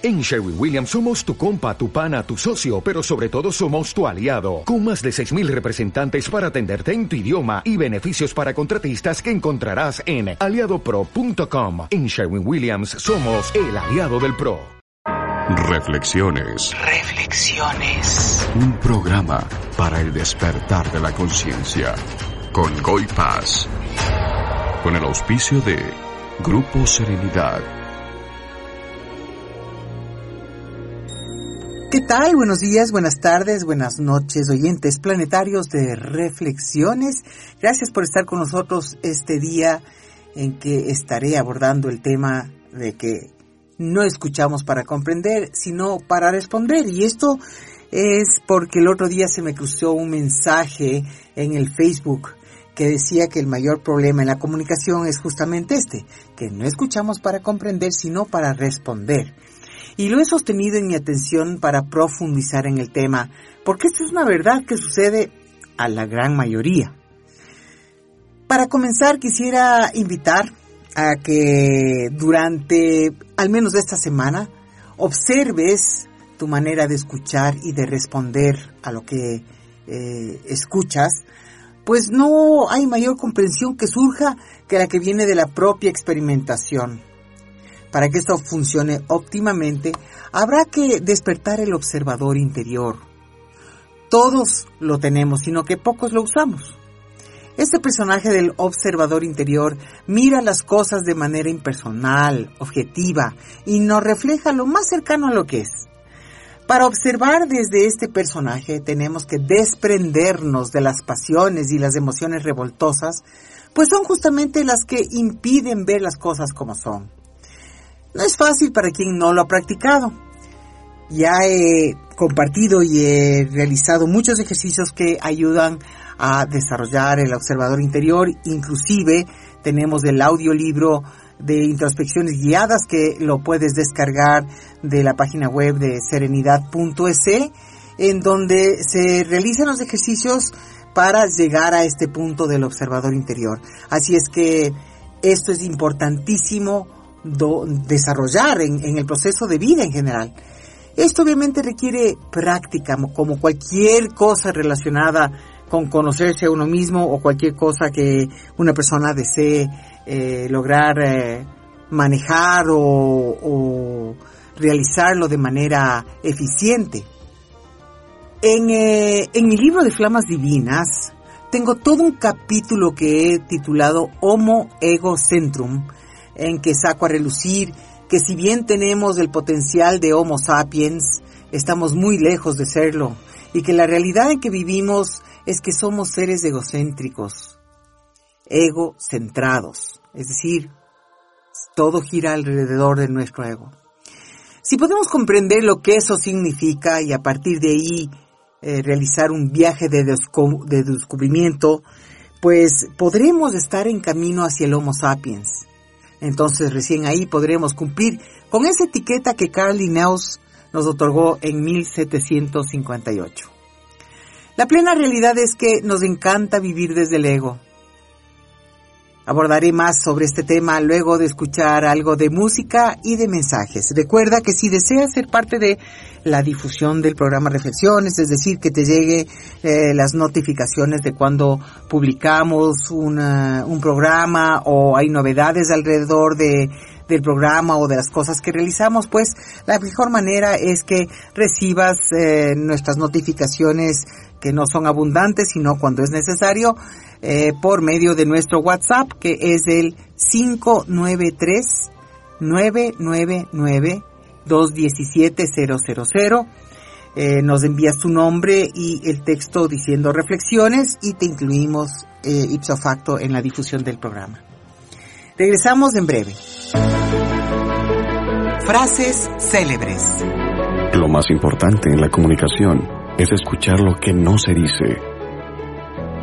En Sherwin Williams somos tu compa, tu pana, tu socio, pero sobre todo somos tu aliado, con más de 6.000 representantes para atenderte en tu idioma y beneficios para contratistas que encontrarás en aliadopro.com. En Sherwin Williams somos el aliado del PRO. Reflexiones. Reflexiones. Un programa para el despertar de la conciencia. Con Goy Paz. Con el auspicio de Grupo Serenidad. ¿Qué tal? Buenos días, buenas tardes, buenas noches, oyentes planetarios de reflexiones. Gracias por estar con nosotros este día en que estaré abordando el tema de que no escuchamos para comprender, sino para responder. Y esto es porque el otro día se me cruzó un mensaje en el Facebook que decía que el mayor problema en la comunicación es justamente este, que no escuchamos para comprender, sino para responder y lo he sostenido en mi atención para profundizar en el tema, porque esta es una verdad que sucede a la gran mayoría. Para comenzar quisiera invitar a que durante al menos esta semana observes tu manera de escuchar y de responder a lo que eh, escuchas, pues no hay mayor comprensión que surja que la que viene de la propia experimentación. Para que esto funcione óptimamente, habrá que despertar el observador interior. Todos lo tenemos, sino que pocos lo usamos. Este personaje del observador interior mira las cosas de manera impersonal, objetiva, y nos refleja lo más cercano a lo que es. Para observar desde este personaje tenemos que desprendernos de las pasiones y las emociones revoltosas, pues son justamente las que impiden ver las cosas como son. No es fácil para quien no lo ha practicado. Ya he compartido y he realizado muchos ejercicios que ayudan a desarrollar el observador interior. Inclusive tenemos el audiolibro de introspecciones guiadas que lo puedes descargar de la página web de serenidad.es en donde se realizan los ejercicios para llegar a este punto del observador interior. Así es que esto es importantísimo desarrollar en, el proceso de vida en general. Esto obviamente requiere práctica, como cualquier cosa relacionada con conocerse a uno mismo o cualquier cosa que una persona desee eh, lograr eh, manejar o, realizarlo de manera eficiente. En, eh, en mi libro de Flamas Divinas tengo todo un capítulo que he titulado Homo Ego Centrum, en que saco a relucir que si bien tenemos el potencial de Homo sapiens, estamos muy lejos de serlo y que la realidad en que vivimos es que somos seres egocéntricos, egocentrados, es decir, todo gira alrededor de nuestro ego. Si podemos comprender lo que eso significa y a partir de ahí eh, realizar un viaje de, de descubrimiento, pues podremos estar en camino hacia el Homo sapiens entonces recién ahí podremos cumplir con esa etiqueta que Carl Linnaeus nos otorgó en 1758. La plena realidad es que nos encanta vivir desde el ego, Abordaré más sobre este tema luego de escuchar algo de música y de mensajes. Recuerda que si deseas ser parte de la difusión del programa Reflexiones, es decir, que te llegue eh, las notificaciones de cuando publicamos un programa o hay novedades alrededor de, del programa o de las cosas que realizamos, pues la mejor manera es que recibas eh, nuestras notificaciones que no son abundantes, sino cuando es necesario eh, por medio de nuestro WhatsApp que es el 593 999 217 000. Eh, nos envías tu nombre y el texto diciendo reflexiones y te incluimos eh, ipso facto en la difusión del programa. Regresamos en breve. Frases célebres. Lo más importante en la comunicación es escuchar lo que no se dice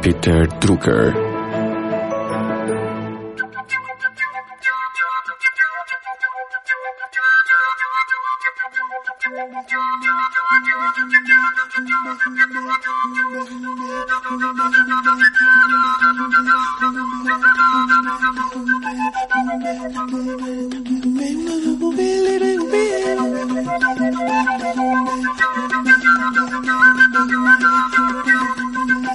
Peter Drucker.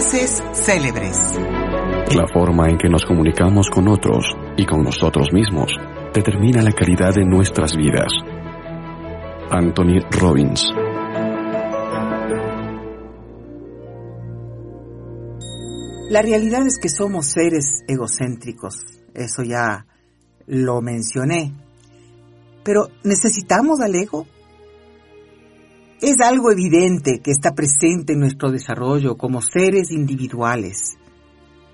Frases célebres. La forma en que nos comunicamos con otros y con nosotros mismos determina la calidad de nuestras vidas. Anthony Robbins La realidad es que somos seres egocéntricos, eso ya lo mencioné. Pero ¿necesitamos al ego? Algo evidente que está presente en nuestro desarrollo como seres individuales.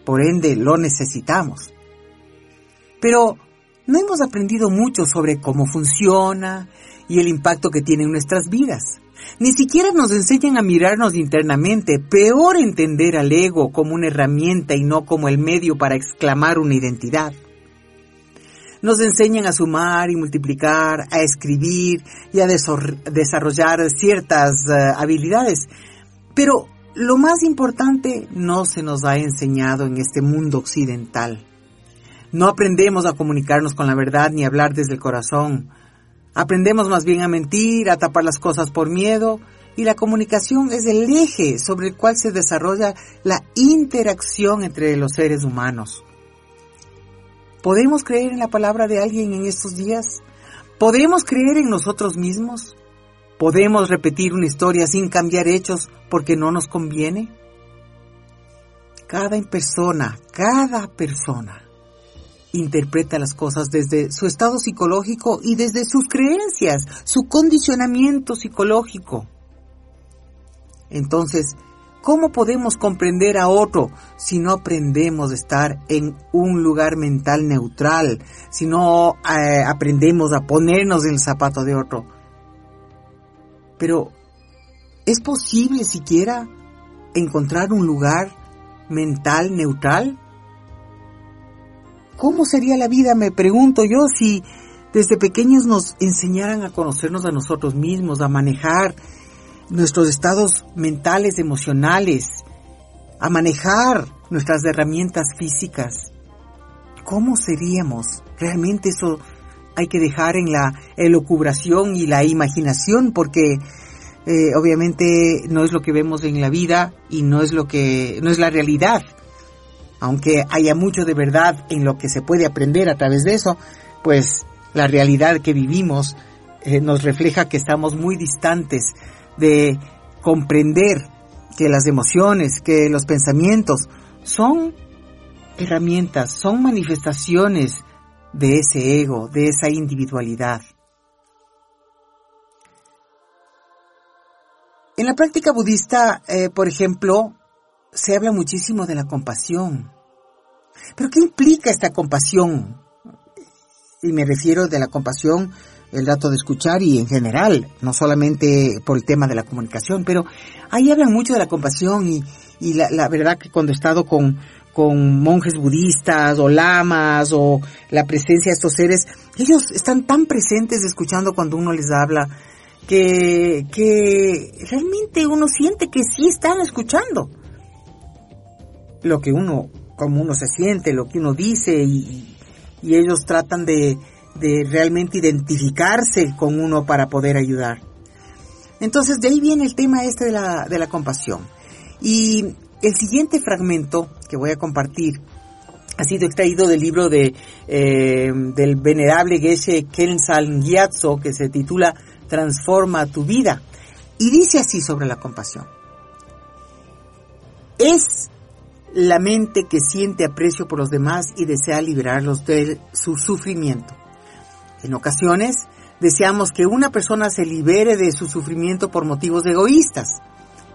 Por ende, lo necesitamos. Pero no hemos aprendido mucho sobre cómo funciona y el impacto que tiene en nuestras vidas. Ni siquiera nos enseñan a mirarnos internamente, peor entender al ego como una herramienta y no como el medio para exclamar una identidad. Nos enseñan a sumar y multiplicar, a escribir y a desarrollar ciertas eh, habilidades. Pero lo más importante no se nos ha enseñado en este mundo occidental. No aprendemos a comunicarnos con la verdad ni a hablar desde el corazón. Aprendemos más bien a mentir, a tapar las cosas por miedo y la comunicación es el eje sobre el cual se desarrolla la interacción entre los seres humanos. ¿Podemos creer en la palabra de alguien en estos días? ¿Podemos creer en nosotros mismos? ¿Podemos repetir una historia sin cambiar hechos porque no nos conviene? Cada persona, cada persona interpreta las cosas desde su estado psicológico y desde sus creencias, su condicionamiento psicológico. Entonces, ¿Cómo podemos comprender a otro si no aprendemos a estar en un lugar mental neutral, si no eh, aprendemos a ponernos en el zapato de otro? Pero, ¿es posible siquiera encontrar un lugar mental neutral? ¿Cómo sería la vida, me pregunto yo, si desde pequeños nos enseñaran a conocernos a nosotros mismos, a manejar nuestros estados mentales, emocionales, a manejar nuestras herramientas físicas. ¿Cómo seríamos? Realmente eso hay que dejar en la elucubración y la imaginación porque eh, obviamente no es lo que vemos en la vida y no es lo que no es la realidad. Aunque haya mucho de verdad en lo que se puede aprender a través de eso, pues la realidad que vivimos eh, nos refleja que estamos muy distantes de comprender que las emociones, que los pensamientos son herramientas, son manifestaciones de ese ego, de esa individualidad. En la práctica budista, eh, por ejemplo, se habla muchísimo de la compasión. Pero ¿qué implica esta compasión? Y me refiero de la compasión el dato de escuchar y en general, no solamente por el tema de la comunicación, pero ahí hablan mucho de la compasión y, y la, verdad que cuando he estado con, con monjes budistas o lamas o la presencia de estos seres, ellos están tan presentes escuchando cuando uno les habla que, que realmente uno siente que sí están escuchando lo que uno, como uno se siente, lo que uno dice y, y ellos tratan de, de realmente identificarse con uno para poder ayudar. Entonces de ahí viene el tema este de la, de la compasión. Y el siguiente fragmento que voy a compartir ha sido extraído del libro de, eh, del venerable Geshe Kensal Gyatso que se titula Transforma tu vida. Y dice así sobre la compasión. Es la mente que siente aprecio por los demás y desea liberarlos de su sufrimiento. En ocasiones, deseamos que una persona se libere de su sufrimiento por motivos egoístas.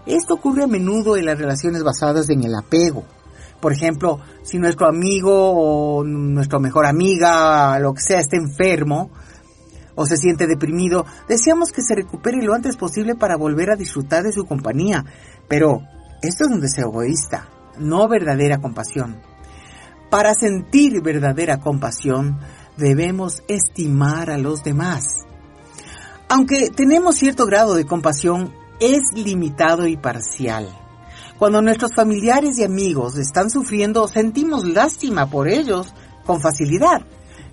Esto ocurre a menudo en las relaciones basadas en el apego. Por ejemplo, si nuestro amigo o nuestra mejor amiga, lo que sea, está enfermo o se siente deprimido, deseamos que se recupere lo antes posible para volver a disfrutar de su compañía. Pero esto es un deseo egoísta, no verdadera compasión. Para sentir verdadera compasión, debemos estimar a los demás. Aunque tenemos cierto grado de compasión, es limitado y parcial. Cuando nuestros familiares y amigos están sufriendo, sentimos lástima por ellos con facilidad,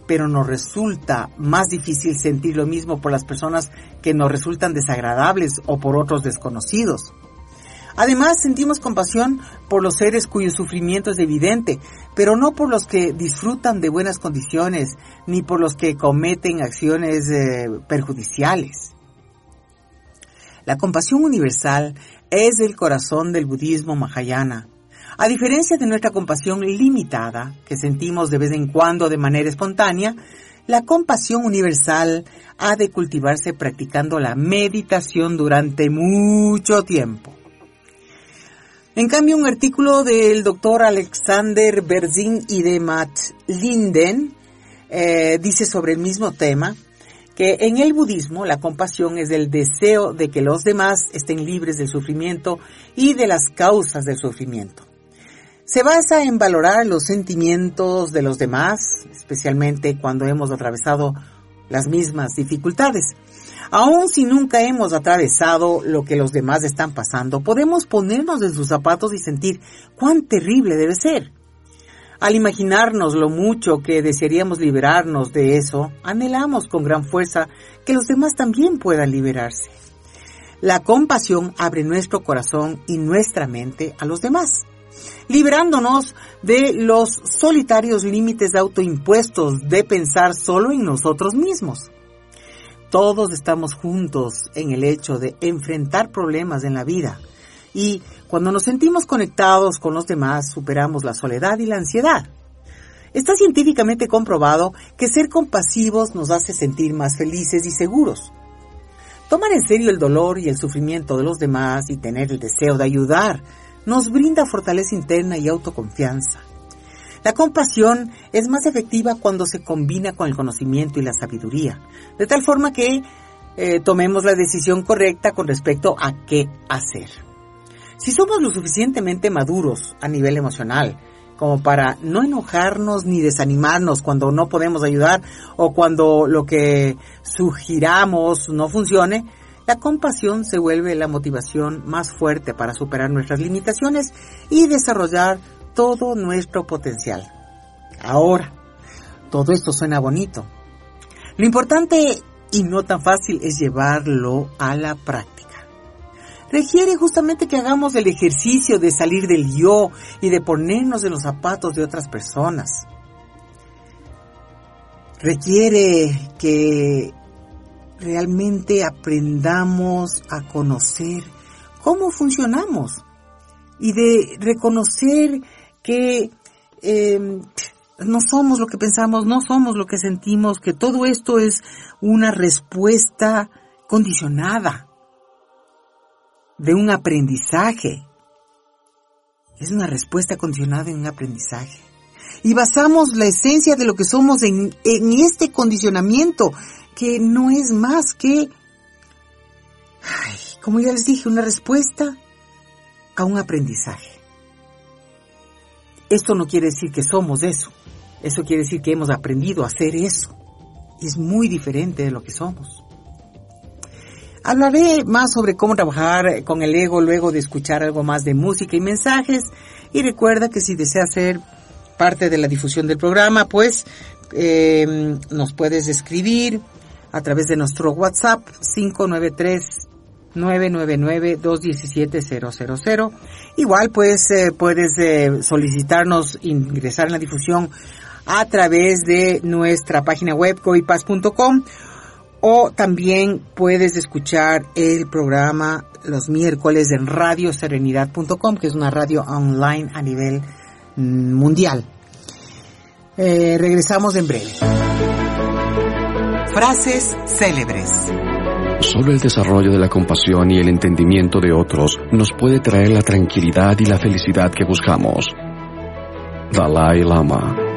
pero nos resulta más difícil sentir lo mismo por las personas que nos resultan desagradables o por otros desconocidos. Además, sentimos compasión por los seres cuyo sufrimiento es evidente, pero no por los que disfrutan de buenas condiciones, ni por los que cometen acciones eh, perjudiciales. La compasión universal es el corazón del budismo mahayana. A diferencia de nuestra compasión limitada, que sentimos de vez en cuando de manera espontánea, la compasión universal ha de cultivarse practicando la meditación durante mucho tiempo. En cambio, un artículo del doctor Alexander Berzin y de Matt Linden eh, dice sobre el mismo tema que en el budismo la compasión es el deseo de que los demás estén libres del sufrimiento y de las causas del sufrimiento. Se basa en valorar los sentimientos de los demás, especialmente cuando hemos atravesado las mismas dificultades. Aun si nunca hemos atravesado lo que los demás están pasando, podemos ponernos en sus zapatos y sentir cuán terrible debe ser. Al imaginarnos lo mucho que desearíamos liberarnos de eso, anhelamos con gran fuerza que los demás también puedan liberarse. La compasión abre nuestro corazón y nuestra mente a los demás, liberándonos de los solitarios límites autoimpuestos de pensar solo en nosotros mismos. Todos estamos juntos en el hecho de enfrentar problemas en la vida y cuando nos sentimos conectados con los demás superamos la soledad y la ansiedad. Está científicamente comprobado que ser compasivos nos hace sentir más felices y seguros. Tomar en serio el dolor y el sufrimiento de los demás y tener el deseo de ayudar nos brinda fortaleza interna y autoconfianza. La compasión es más efectiva cuando se combina con el conocimiento y la sabiduría, de tal forma que eh, tomemos la decisión correcta con respecto a qué hacer. Si somos lo suficientemente maduros a nivel emocional, como para no enojarnos ni desanimarnos cuando no podemos ayudar o cuando lo que sugiramos no funcione, la compasión se vuelve la motivación más fuerte para superar nuestras limitaciones y desarrollar todo nuestro potencial. Ahora, todo esto suena bonito. Lo importante y no tan fácil es llevarlo a la práctica. Requiere justamente que hagamos el ejercicio de salir del yo y de ponernos en los zapatos de otras personas. Requiere que realmente aprendamos a conocer cómo funcionamos y de reconocer que em, no somos lo que pensamos, no somos lo que sentimos, que todo esto es una respuesta condicionada de un aprendizaje. Es una respuesta condicionada en un aprendizaje. Y basamos la esencia de lo que somos en, en este condicionamiento, que no es más que, como ya les dije, una respuesta a un aprendizaje. Esto no quiere decir que somos eso. Eso quiere decir que hemos aprendido a hacer eso. es muy diferente de lo que somos. Hablaré más sobre cómo trabajar con el ego luego de escuchar algo más de música y mensajes. Y recuerda que si desea ser parte de la difusión del programa, pues eh, nos puedes escribir a través de nuestro WhatsApp 593 999-217-000. Igual pues eh, puedes eh, solicitarnos ingresar en la difusión a través de nuestra página web coipas.com o también puedes escuchar el programa los miércoles en radioserenidad.com que es una radio online a nivel mm, mundial. Eh, regresamos en breve. Frases célebres. Solo el desarrollo de la compasión y el entendimiento de otros nos puede traer la tranquilidad y la felicidad que buscamos. Dalai Lama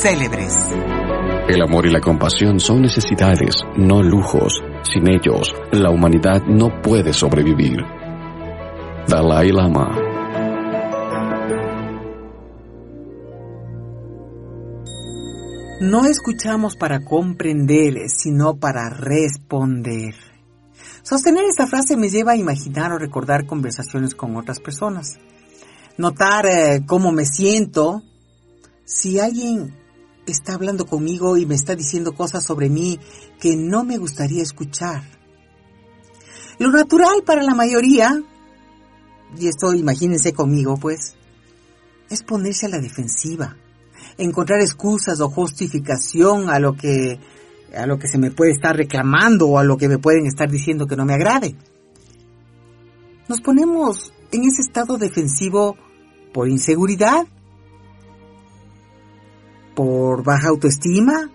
célebres. El amor y la compasión son necesidades, no lujos. Sin ellos, la humanidad no puede sobrevivir. Dalai Lama No escuchamos para comprender, sino para responder. Sostener esta frase me lleva a imaginar o recordar conversaciones con otras personas. Notar eh, cómo me siento si alguien está hablando conmigo y me está diciendo cosas sobre mí que no me gustaría escuchar. Lo natural para la mayoría, y esto imagínense conmigo pues, es ponerse a la defensiva, encontrar excusas o justificación a lo que a lo que se me puede estar reclamando o a lo que me pueden estar diciendo que no me agrade. Nos ponemos en ese estado defensivo por inseguridad, por baja autoestima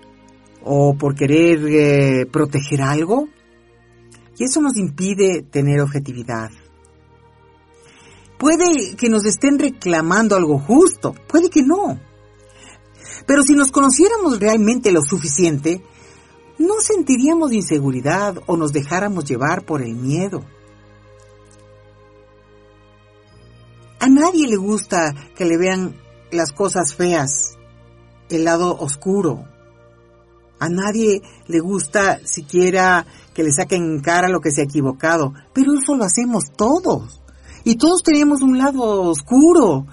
o por querer eh, proteger algo. Y eso nos impide tener objetividad. Puede que nos estén reclamando algo justo, puede que no. Pero si nos conociéramos realmente lo suficiente, no sentiríamos inseguridad o nos dejáramos llevar por el miedo. A nadie le gusta que le vean las cosas feas el lado oscuro. A nadie le gusta siquiera que le saquen en cara lo que se ha equivocado, pero eso lo hacemos todos. Y todos tenemos un lado oscuro.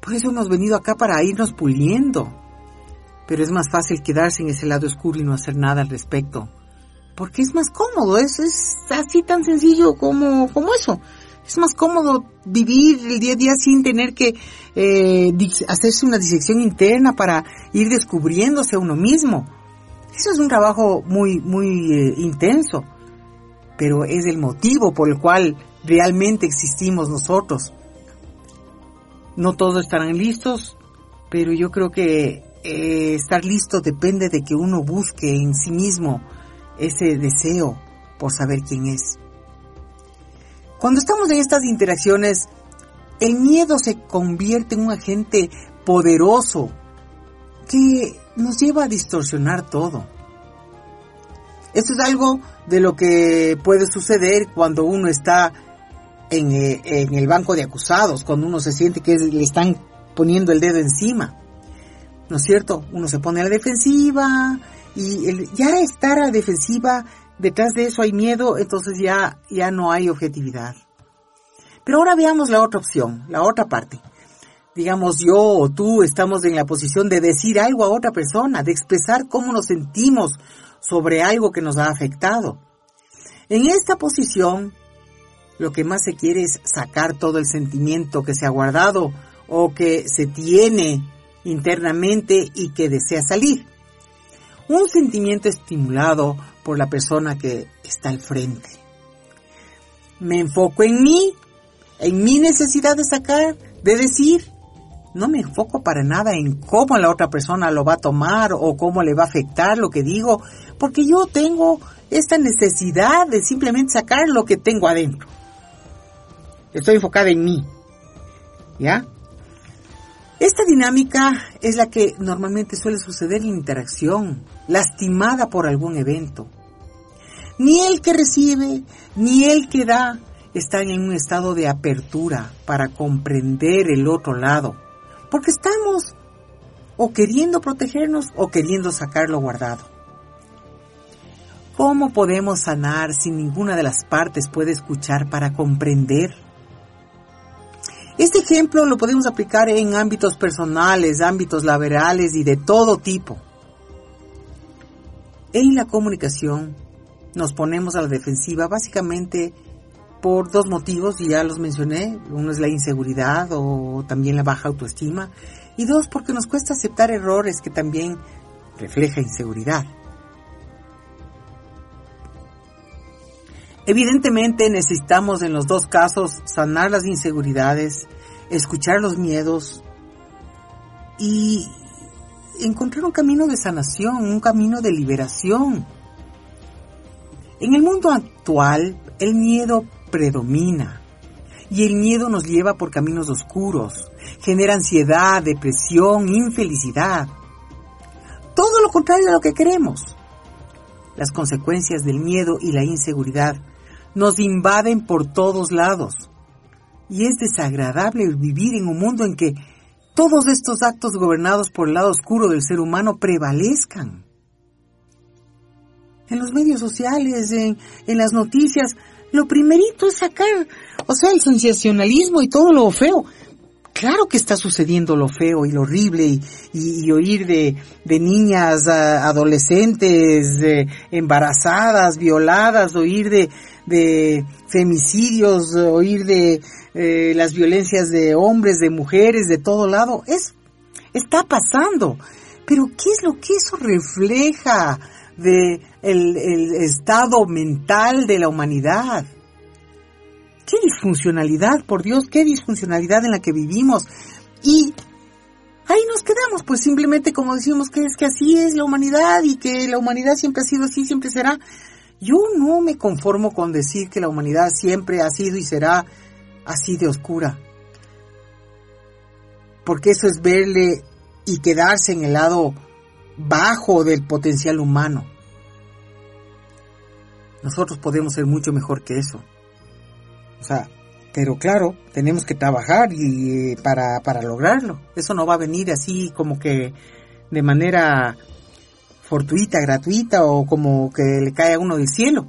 Por eso hemos venido acá para irnos puliendo. Pero es más fácil quedarse en ese lado oscuro y no hacer nada al respecto. Porque es más cómodo, es, es así tan sencillo como, como eso. Es más cómodo vivir el día a día sin tener que eh, hacerse una disección interna para ir descubriéndose uno mismo. Eso es un trabajo muy, muy eh, intenso, pero es el motivo por el cual realmente existimos nosotros. No todos estarán listos, pero yo creo que eh, estar listo depende de que uno busque en sí mismo ese deseo por saber quién es. Cuando estamos en estas interacciones, el miedo se convierte en un agente poderoso que nos lleva a distorsionar todo. Esto es algo de lo que puede suceder cuando uno está en, eh, el banco de acusados, cuando uno se siente que le están poniendo el dedo encima. ¿No es cierto? Uno se pone a la defensiva y el, ya estar a la defensiva, detrás de eso hay miedo, entonces ya, ya no hay objetividad. Pero ahora veamos la otra opción, la otra parte. Digamos, yo o tú estamos en la posición de decir algo a otra persona, de expresar cómo nos sentimos sobre algo que nos ha afectado. En esta posición, lo que más se quiere es sacar todo el sentimiento que se ha guardado o que se tiene internamente y que desea salir. Un sentimiento estimulado por la persona que está al frente. Me enfoco en mí en mi necesidad de sacar, de decir. No me enfoco para nada en cómo la otra persona lo va a tomar o cómo le va a afectar lo que digo, porque yo tengo esta necesidad de simplemente sacar lo que tengo adentro. Estoy enfocada en mí. ¿Ya? Esta dinámica es la que normalmente suele suceder en interacción, lastimada por algún evento. Ni el que recibe, ni el que da, están en un estado de apertura para comprender el otro lado, porque estamos o queriendo protegernos o queriendo sacar lo guardado. ¿Cómo podemos sanar si ninguna de las partes puede escuchar para comprender? Este ejemplo lo podemos aplicar en ámbitos personales, ámbitos laborales y de todo tipo. En la comunicación nos ponemos a la defensiva básicamente por dos motivos, y ya los mencioné. Uno es la inseguridad o también la baja autoestima. Y dos, porque nos cuesta aceptar errores que también refleja inseguridad. Evidentemente necesitamos en los dos casos sanar las inseguridades, escuchar los miedos y encontrar un camino de sanación, un camino de liberación. En el mundo actual, el miedo predomina. Y el miedo nos lleva por caminos oscuros, genera ansiedad, depresión, infelicidad. Todo lo contrario de lo que queremos. Las consecuencias del miedo y la inseguridad nos invaden por todos lados. Y es desagradable vivir en un mundo en que todos estos actos gobernados por el lado oscuro del ser humano prevalezcan. En los medios sociales, en, en las noticias, lo primerito es sacar, o sea, el sensacionalismo y todo lo feo. Claro que está sucediendo lo feo y lo horrible y, oír de, niñas adolescentes embarazadas, violadas, oír de, de femicidios, oír de eh, las violencias de hombres, de mujeres, de todo lado. Es, está pasando. Pero ¿qué es lo que eso refleja? de el, estado mental de la humanidad. Qué disfuncionalidad, por Dios, qué disfuncionalidad en la que vivimos. Y ahí nos quedamos, pues simplemente como decimos que es que así es la humanidad y que la humanidad siempre ha sido así, siempre será. Yo no me conformo con decir que la humanidad siempre ha sido y será así de oscura. Porque eso es verle y quedarse en el lado bajo del potencial humano. Nosotros podemos ser mucho mejor que eso. O sea, pero claro, tenemos que trabajar y para, para lograrlo. Eso no va a venir así como que de manera fortuita, gratuita o como que le cae a uno del cielo.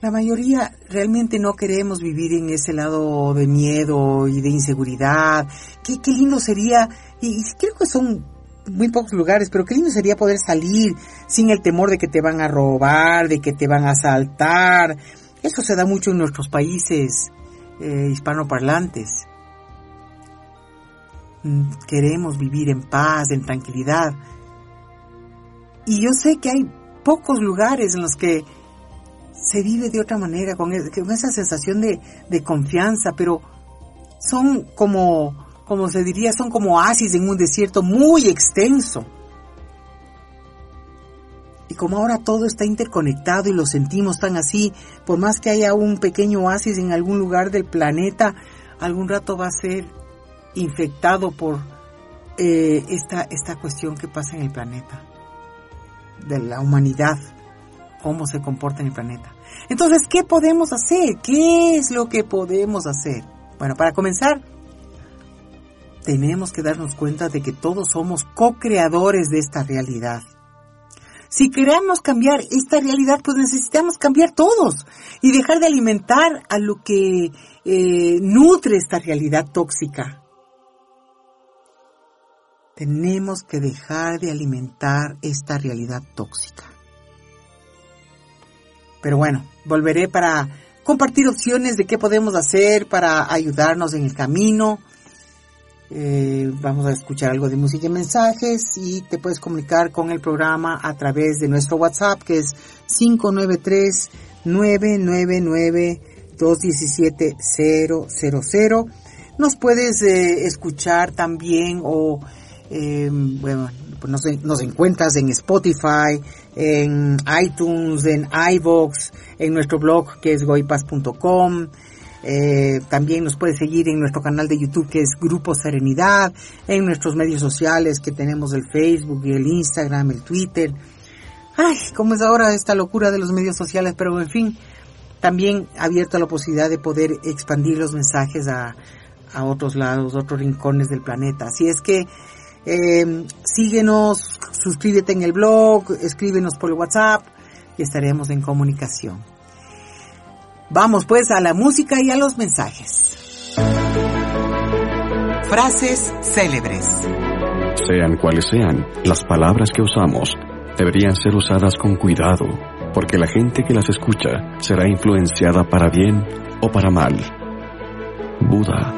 La mayoría realmente no queremos vivir en ese lado de miedo y de inseguridad. Qué, qué lindo sería, y creo que son muy pocos lugares, pero qué lindo sería poder salir sin el temor de que te van a robar, de que te van a asaltar. Eso se da mucho en nuestros países eh, hispanoparlantes. Mm, queremos vivir en paz, en tranquilidad. Y yo sé que hay pocos lugares en los que se vive de otra manera, con, esa sensación de, confianza, pero son como como se diría, son como oasis en un desierto muy extenso. Y como ahora todo está interconectado y lo sentimos tan así, por más que haya un pequeño oasis en algún lugar del planeta, algún rato va a ser infectado por eh, esta, esta cuestión que pasa en el planeta, de la humanidad, cómo se comporta en el planeta. Entonces, ¿qué podemos hacer? ¿Qué es lo que podemos hacer? Bueno, para comenzar, tenemos que darnos cuenta de que todos somos co-creadores de esta realidad. Si queremos cambiar esta realidad, pues necesitamos cambiar todos y dejar de alimentar a lo que eh, nutre esta realidad tóxica. Tenemos que dejar de alimentar esta realidad tóxica. Pero bueno, volveré para compartir opciones de qué podemos hacer para ayudarnos en el camino. Eh, vamos a escuchar algo de música y mensajes y te puedes comunicar con el programa a través de nuestro WhatsApp que es 593 999 217 000. Nos puedes eh, escuchar también o eh, bueno, pues nos, nos, encuentras en Spotify, en iTunes, en iVoox, en nuestro blog que es goipas.com. Eh, también nos puedes seguir en nuestro canal de YouTube que es Grupo Serenidad, en nuestros medios sociales que tenemos el Facebook el Instagram, el Twitter. Ay, cómo es ahora esta locura de los medios sociales, pero en fin, también abierto la posibilidad de poder expandir los mensajes a, a otros lados, otros rincones del planeta. Así es que eh, síguenos, suscríbete en el blog, escríbenos por el WhatsApp y estaremos en comunicación. Vamos pues a la música y a los mensajes. Frases célebres. Sean cuales sean, las palabras que usamos deberían ser usadas con cuidado, porque la gente que las escucha será influenciada para bien o para mal. Buda.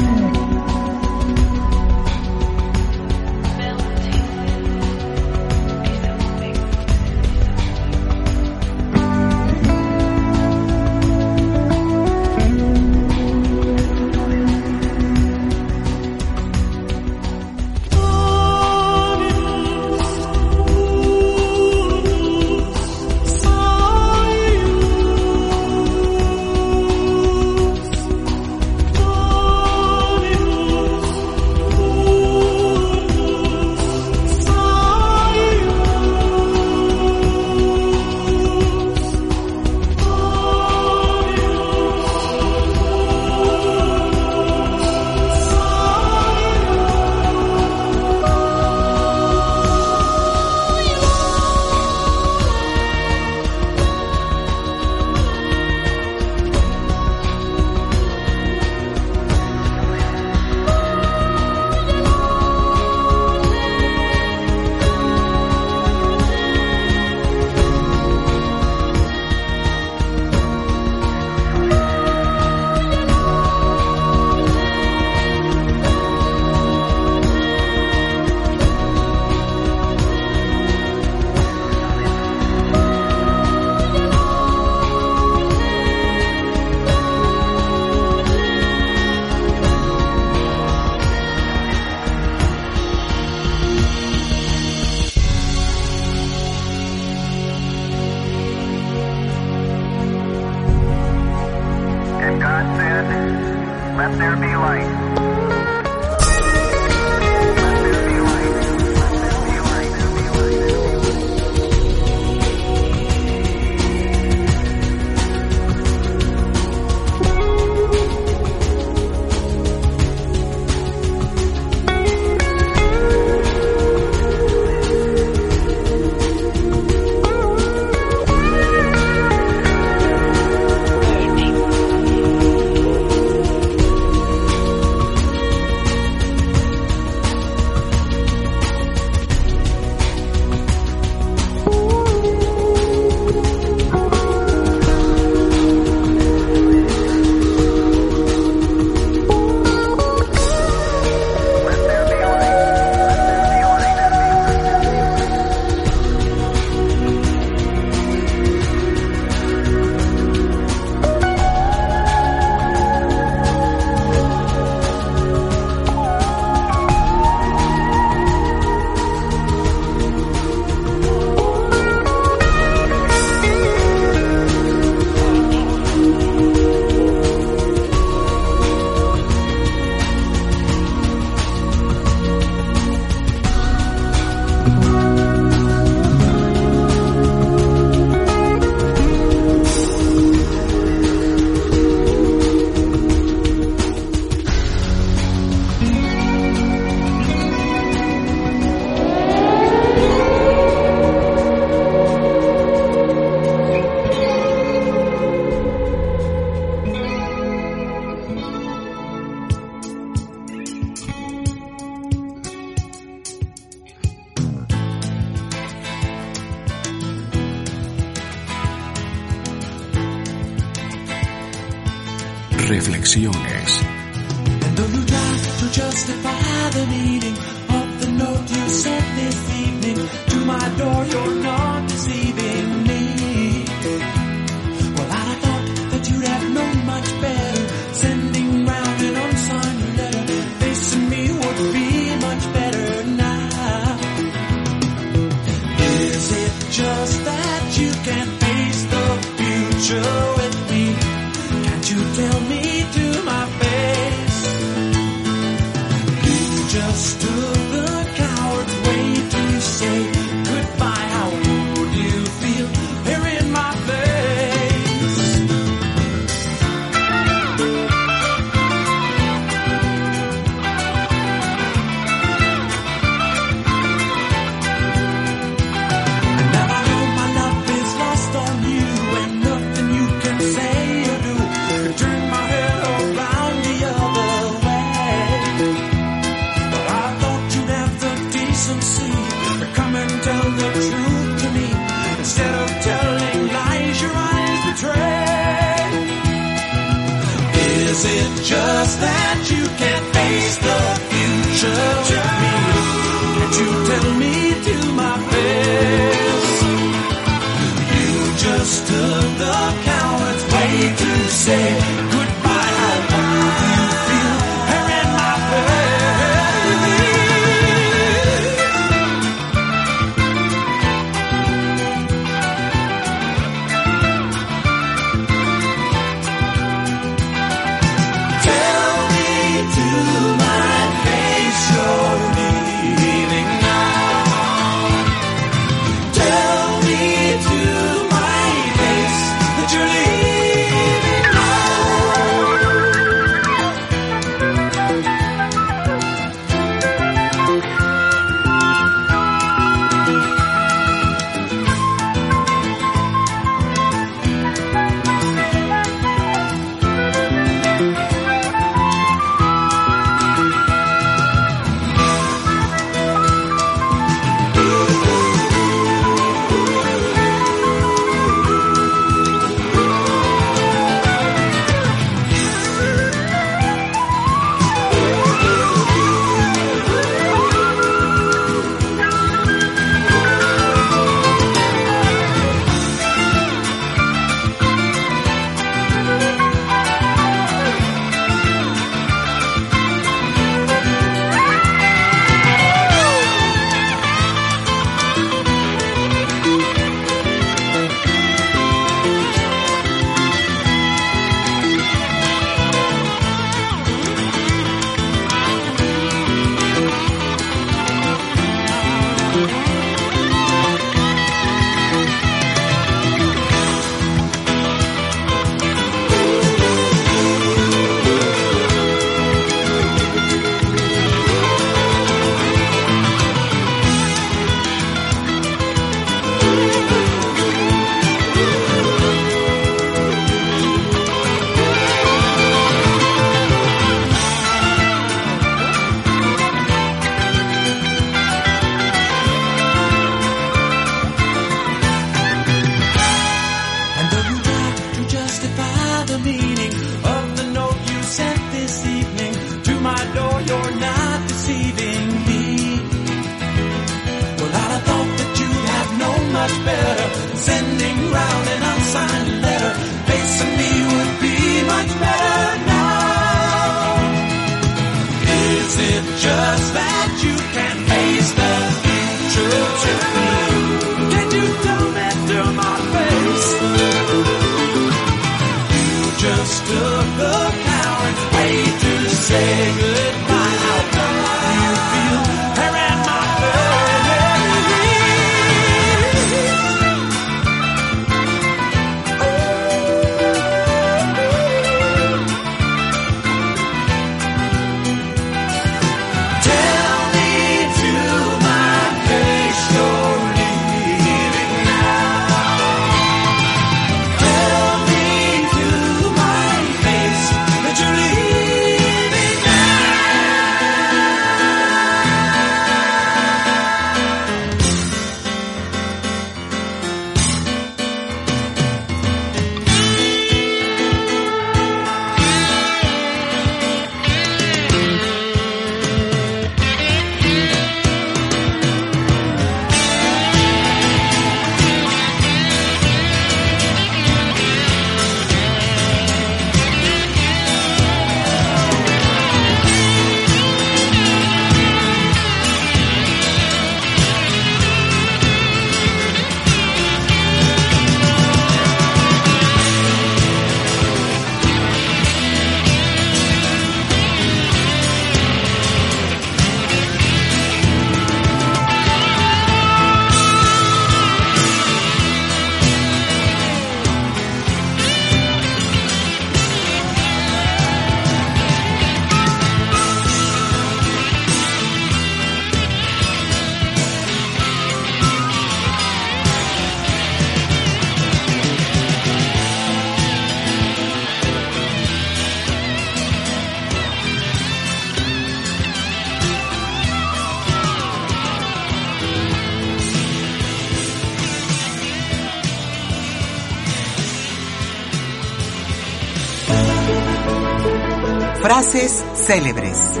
Frases célebres.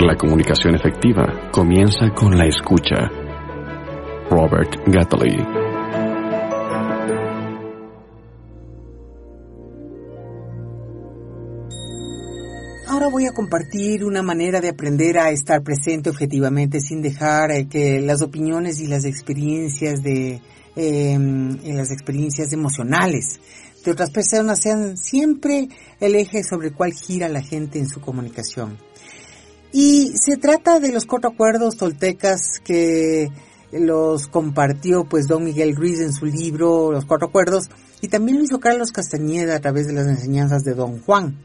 La comunicación efectiva comienza con la escucha. Robert Gatley. Ahora voy a compartir una manera de aprender a estar presente objetivamente sin dejar eh, que las opiniones y las experiencias de eh, las experiencias emocionales de otras personas sean siempre el eje sobre el cual gira la gente en su comunicación. Y se trata de los cuatro acuerdos toltecas que los compartió pues don Miguel Ruiz en su libro Los cuatro acuerdos y también lo hizo Carlos Castañeda a través de las enseñanzas de don Juan.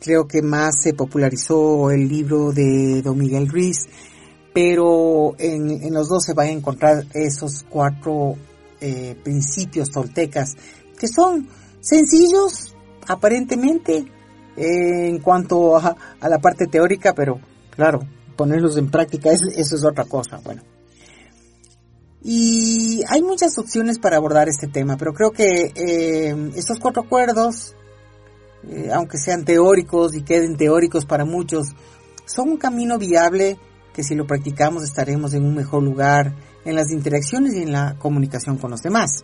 Creo que más se popularizó el libro de don Miguel Ruiz, pero en, los dos se van a encontrar esos cuatro eh, principios toltecas que son sencillos aparentemente en cuanto a, la parte teórica, pero claro, ponerlos en práctica eso es otra cosa. Bueno. Y hay muchas opciones para abordar este tema, pero creo que eh, estos cuatro acuerdos, eh, aunque sean teóricos y queden teóricos para muchos, son un camino viable que si lo practicamos estaremos en un mejor lugar en las interacciones y en la comunicación con los demás.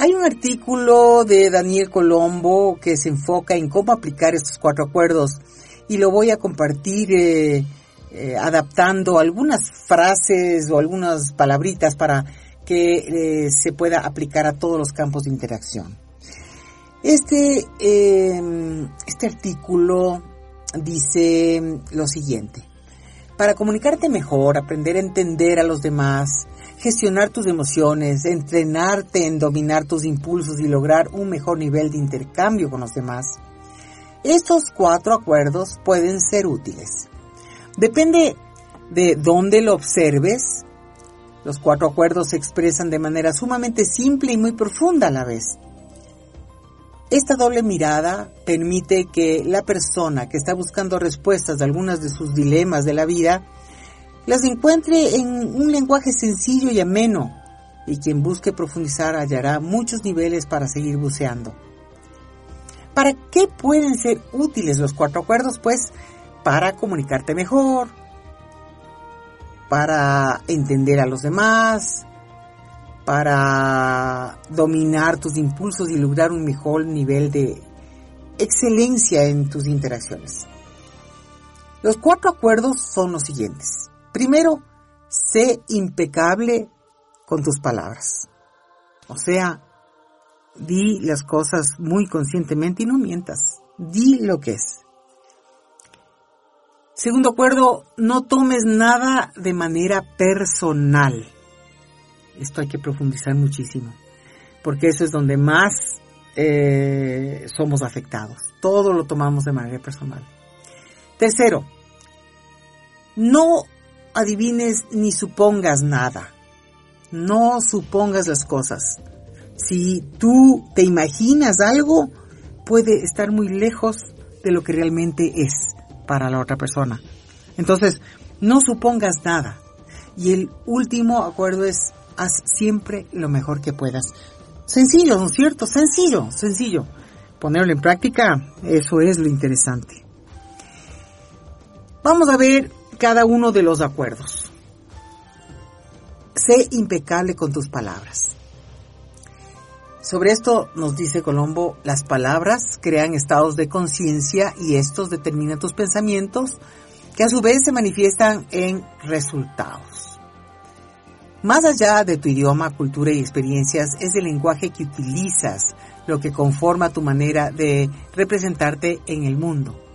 Hay un artículo de Daniel Colombo que se enfoca en cómo aplicar estos cuatro acuerdos y lo voy a compartir eh, eh, adaptando algunas frases o algunas palabritas para que eh, se pueda aplicar a todos los campos de interacción. Este, este artículo dice lo siguiente. Para comunicarte mejor, aprender a entender a los demás, gestionar tus emociones, entrenarte en dominar tus impulsos y lograr un mejor nivel de intercambio con los demás. Estos cuatro acuerdos pueden ser útiles. Depende de dónde lo observes. Los cuatro acuerdos se expresan de manera sumamente simple y muy profunda a la vez. Esta doble mirada permite que la persona que está buscando respuestas de algunas de sus dilemas de la vida las encuentre en un lenguaje sencillo y ameno, y quien busque profundizar hallará muchos niveles para seguir buceando. ¿Para qué pueden ser útiles los cuatro acuerdos? Pues para comunicarte mejor, para entender a los demás, para dominar tus impulsos y lograr un mejor nivel de excelencia en tus interacciones. Los cuatro acuerdos son los siguientes. Primero, sé impecable con tus palabras. O sea, di las cosas muy conscientemente y no mientas. Di lo que es. Segundo acuerdo, no tomes nada de manera personal. Esto hay que profundizar muchísimo, porque eso es donde más eh, somos afectados. Todo lo tomamos de manera personal. Tercero, no adivines ni supongas nada. No supongas las cosas. Si tú te imaginas algo, puede estar muy lejos de lo que realmente es para la otra persona. Entonces, no supongas nada. Y el último acuerdo es, haz siempre lo mejor que puedas. Sencillo, ¿no es cierto? Sencillo, sencillo. Ponerlo en práctica, eso es lo interesante. Vamos a ver cada uno de los acuerdos. Sé impecable con tus palabras. Sobre esto nos dice Colombo, las palabras crean estados de conciencia y estos determinan tus pensamientos que a su vez se manifiestan en resultados. Más allá de tu idioma, cultura y experiencias, es el lenguaje que utilizas lo que conforma tu manera de representarte en el mundo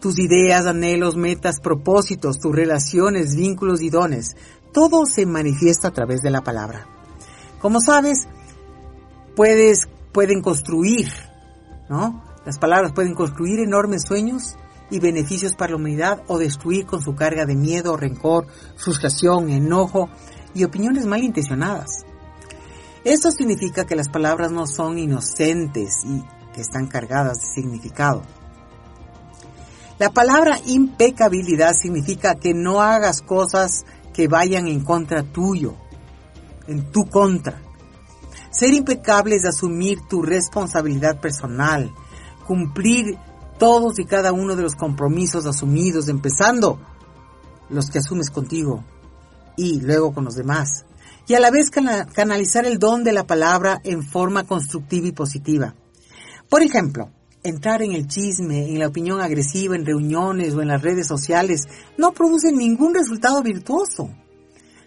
tus ideas, anhelos, metas, propósitos, tus relaciones, vínculos y dones. Todo se manifiesta a través de la palabra. Como sabes, puedes, pueden construir, ¿no? Las palabras pueden construir enormes sueños y beneficios para la humanidad o destruir con su carga de miedo, rencor, frustración, enojo y opiniones malintencionadas. Esto significa que las palabras no son inocentes y que están cargadas de significado. La palabra impecabilidad significa que no hagas cosas que vayan en contra tuyo, en tu contra. Ser impecable es asumir tu responsabilidad personal, cumplir todos y cada uno de los compromisos asumidos, empezando los que asumes contigo y luego con los demás. Y a la vez canalizar el don de la palabra en forma constructiva y positiva. Por ejemplo, entrar en el chisme, en la opinión agresiva en reuniones o en las redes sociales no produce ningún resultado virtuoso.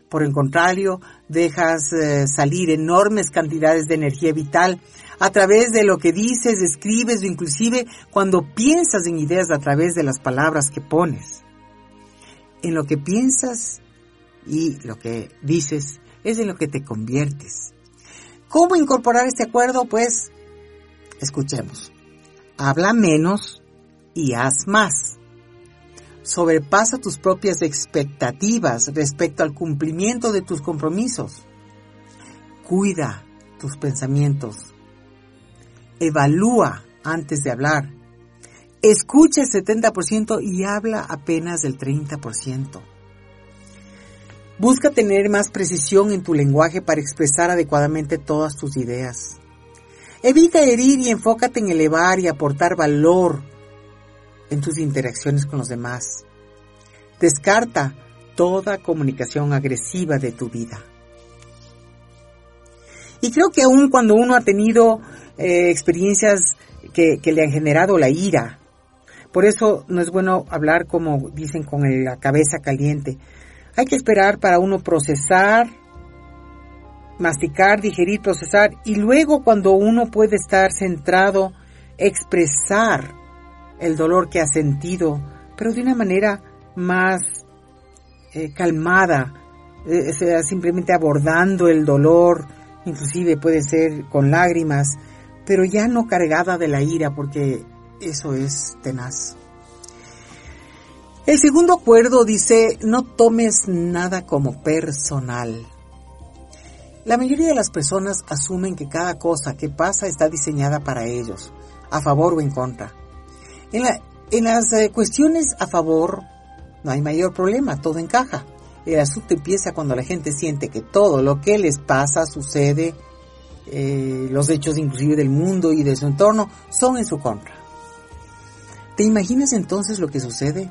Por el contrario, dejas eh, salir enormes cantidades de energía vital a través de lo que dices, escribes o inclusive cuando piensas en ideas a través de las palabras que pones. En lo que piensas y lo que dices es en lo que te conviertes. ¿Cómo incorporar este acuerdo? Pues escuchemos. Habla menos y haz más sobrepasa tus propias expectativas respecto al cumplimiento de tus compromisos. Cuida tus pensamientos. Evalúa antes de hablar. Escucha el 70% y habla apenas el 30%. Busca tener más precisión en tu lenguaje para expresar adecuadamente todas tus ideas. Evita herir y enfócate en elevar y aportar valor en tus interacciones con los demás. Descarta toda comunicación agresiva de tu vida. Y creo que aun cuando uno ha tenido eh, experiencias que, le han generado la ira, por eso no es bueno hablar como dicen con la cabeza caliente. Hay que esperar para uno procesar, masticar, digerir, procesar y luego cuando uno puede estar centrado, expresar el dolor que ha sentido, pero de una manera más eh, calmada, eh, simplemente abordando el dolor, inclusive puede ser con lágrimas, pero ya no cargada de la ira, porque eso es tenaz. El segundo acuerdo dice, no tomes nada como personal. La mayoría de las personas asumen que cada cosa que pasa está diseñada para ellos, a favor o en contra. En, las eh, cuestiones a favor no hay mayor problema, todo encaja. El asunto empieza cuando la gente siente que todo lo que les pasa, sucede, eh, los hechos inclusive del mundo y de su entorno, son en su contra. ¿Te imaginas entonces lo que sucede?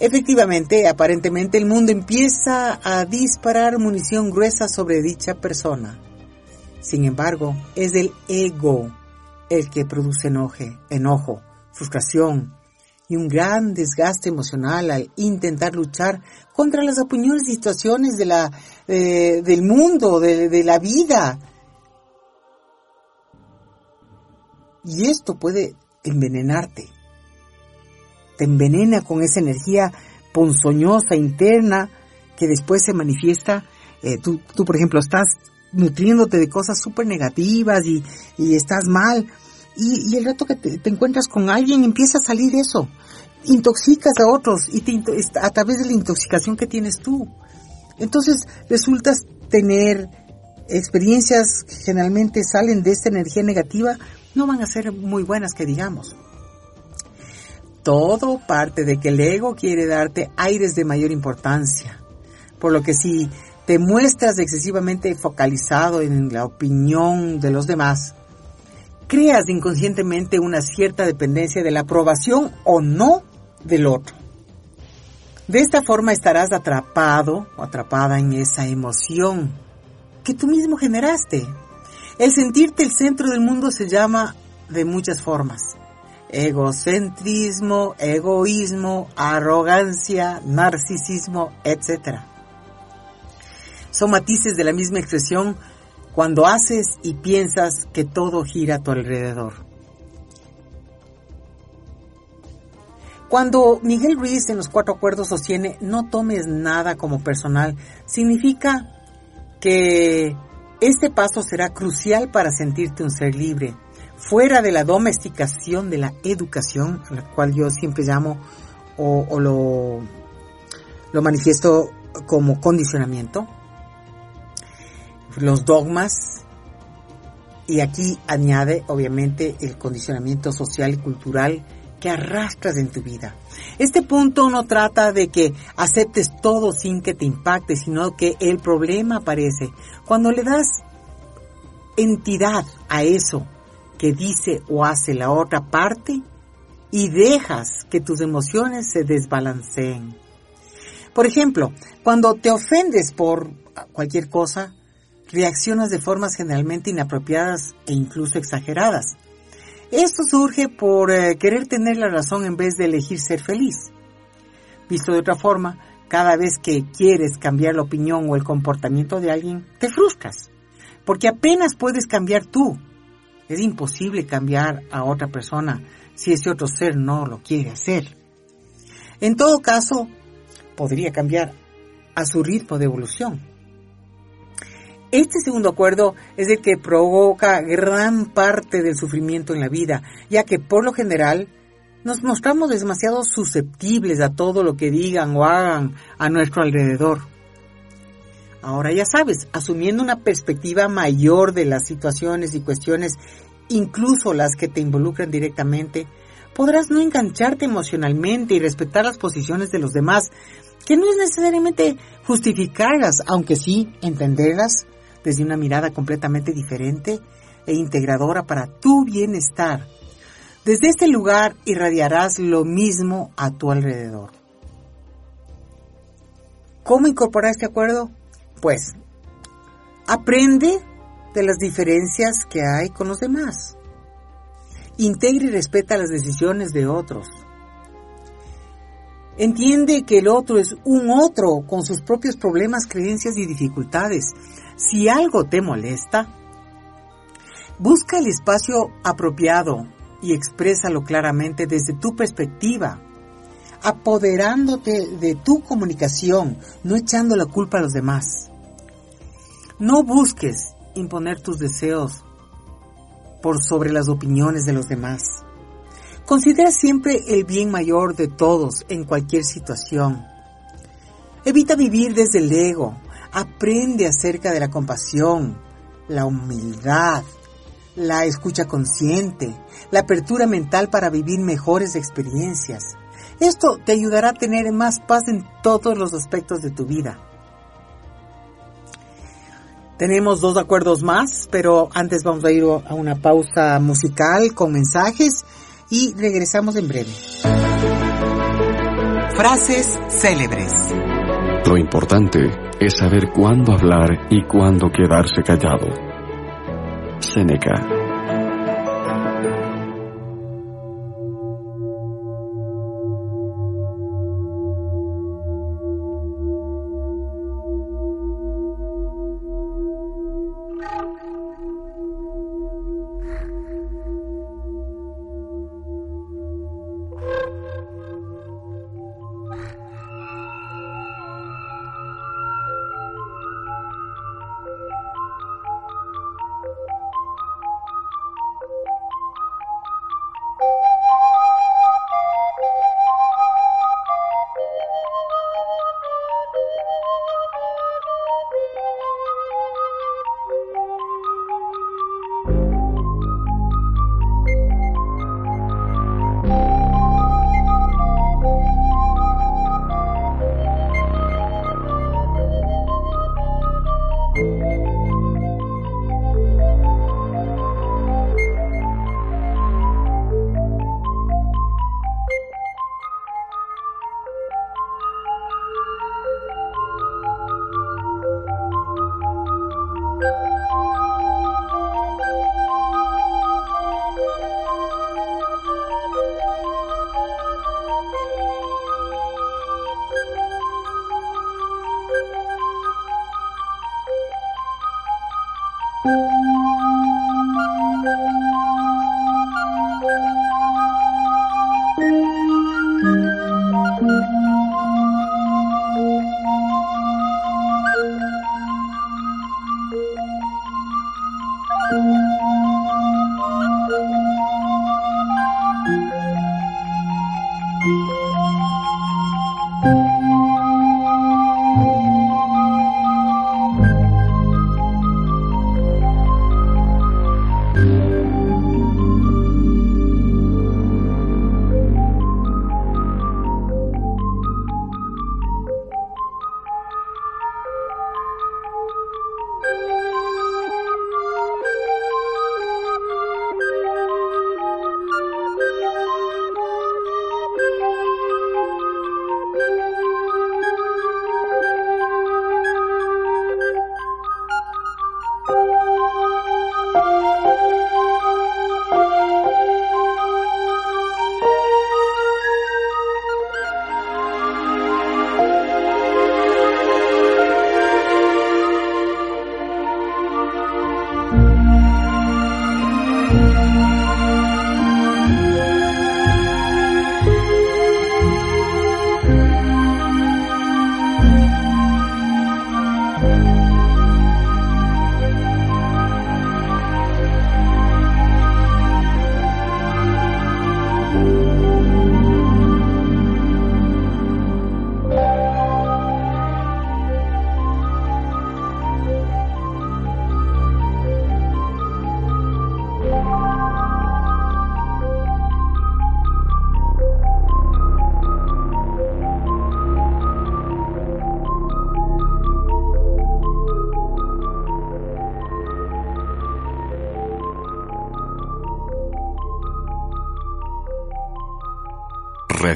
Efectivamente, aparentemente el mundo empieza a disparar munición gruesa sobre dicha persona. Sin embargo, es el ego el que produce enoje, enojo, frustración y un gran desgaste emocional al intentar luchar contra las opiniones y situaciones eh, del mundo, de, la vida. Y esto puede envenenarte. Te envenena con esa energía ponzoñosa interna que después se manifiesta. Eh, tú, tú, por ejemplo, estás nutriéndote de cosas súper negativas y, y, estás mal y, el rato que te, encuentras con alguien empieza a salir eso. Intoxicas a otros y a través de la intoxicación que tienes tú. Entonces resultas tener experiencias que generalmente salen de esta energía negativa, no van a ser muy buenas que digamos. Todo parte de que el ego quiere darte aires de mayor importancia. Por lo que si te muestras excesivamente focalizado en la opinión de los demás, creas inconscientemente una cierta dependencia de la aprobación o no del otro. De esta forma estarás atrapado o atrapada en esa emoción que tú mismo generaste. El sentirte el centro del mundo se llama de muchas formas. Egocentrismo, egoísmo, arrogancia, narcisismo, etc. Son matices de la misma expresión cuando haces y piensas que todo gira a tu alrededor. Cuando Miguel Ruiz en los cuatro acuerdos sostiene no tomes nada como personal, significa que este paso será crucial para sentirte un ser libre, fuera de la domesticación de la educación, a la cual yo siempre llamo o, o lo, lo manifiesto como condicionamiento, los dogmas y aquí añade obviamente el condicionamiento social y cultural que arrastras en tu vida. Este punto no trata de que aceptes todo sin que te impacte, sino que el problema aparece cuando le das entidad a eso que dice o hace la otra parte y dejas que tus emociones se desbalanceen. Por ejemplo, cuando te ofendes por cualquier cosa, reaccionas de formas generalmente inapropiadas e incluso exageradas. Esto surge por eh, querer tener la razón en vez de elegir ser feliz. Visto de otra forma, cada vez que quieres cambiar la opinión o el comportamiento de alguien, te frustras, porque apenas puedes cambiar tú. Es imposible cambiar a otra persona si ese otro ser no lo quiere hacer. En todo caso, podría cambiar a su ritmo de evolución. Este segundo acuerdo es el que provoca gran parte del sufrimiento en la vida, ya que por lo general nos mostramos demasiado susceptibles a todo lo que digan o hagan a nuestro alrededor. Ahora ya sabes, asumiendo una perspectiva mayor de las situaciones y cuestiones, incluso las que te involucran directamente, podrás no engancharte emocionalmente y respetar las posiciones de los demás, que no es necesariamente justificarlas, aunque sí entenderlas desde una mirada completamente diferente e integradora para tu bienestar desde este lugar irradiarás lo mismo a tu alrededor. ¿Cómo incorporar este acuerdo? Pues, aprende de las diferencias que hay con los demás. Integra y respeta las decisiones de otros. Entiende que el otro es un otro con sus propios problemas, creencias y dificultades. Si algo te molesta, busca el espacio apropiado y exprésalo claramente desde tu perspectiva, apoderándote de tu comunicación, no echando la culpa a los demás. No busques imponer tus deseos por sobre las opiniones de los demás. Considera siempre el bien mayor de todos en cualquier situación. Evita vivir desde el ego. Aprende acerca de la compasión, la humildad, la escucha consciente, la apertura mental para vivir mejores experiencias. Esto te ayudará a tener más paz en todos los aspectos de tu vida. Tenemos dos acuerdos más, pero antes vamos a ir a una pausa musical con mensajes y regresamos en breve. Frases célebres. Lo importante es saber cuándo hablar y cuándo quedarse callado. Seneca.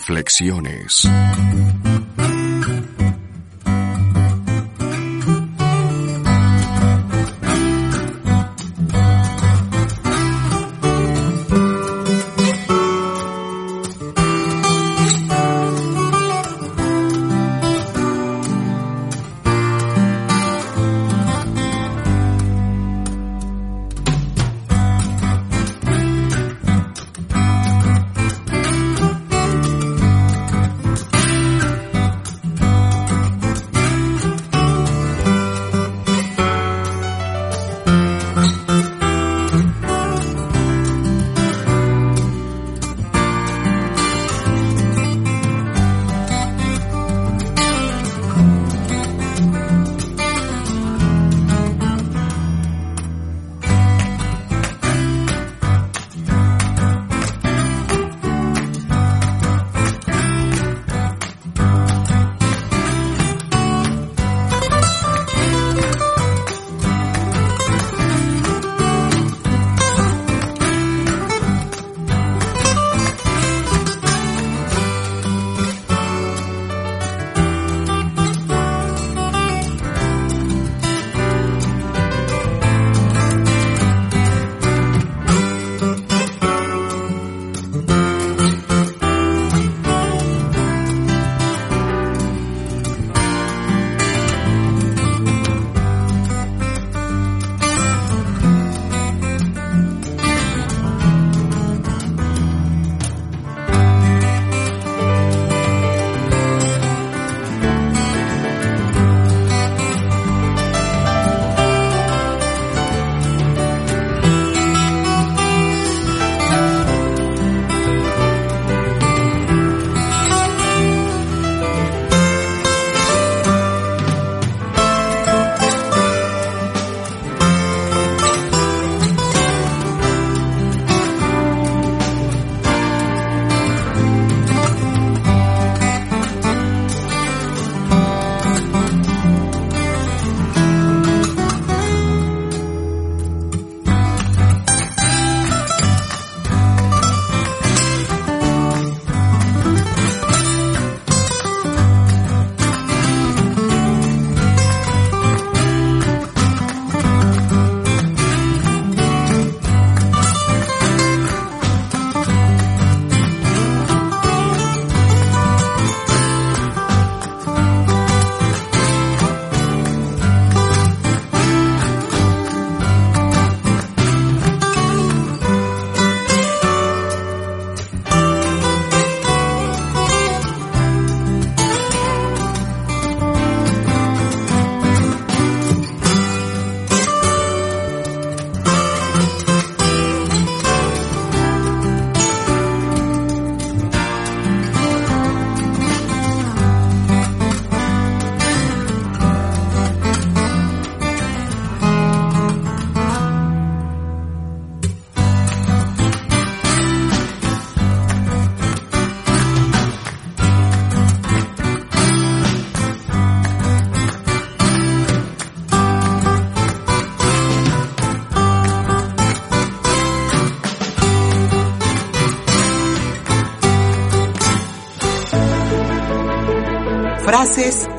Reflexiones.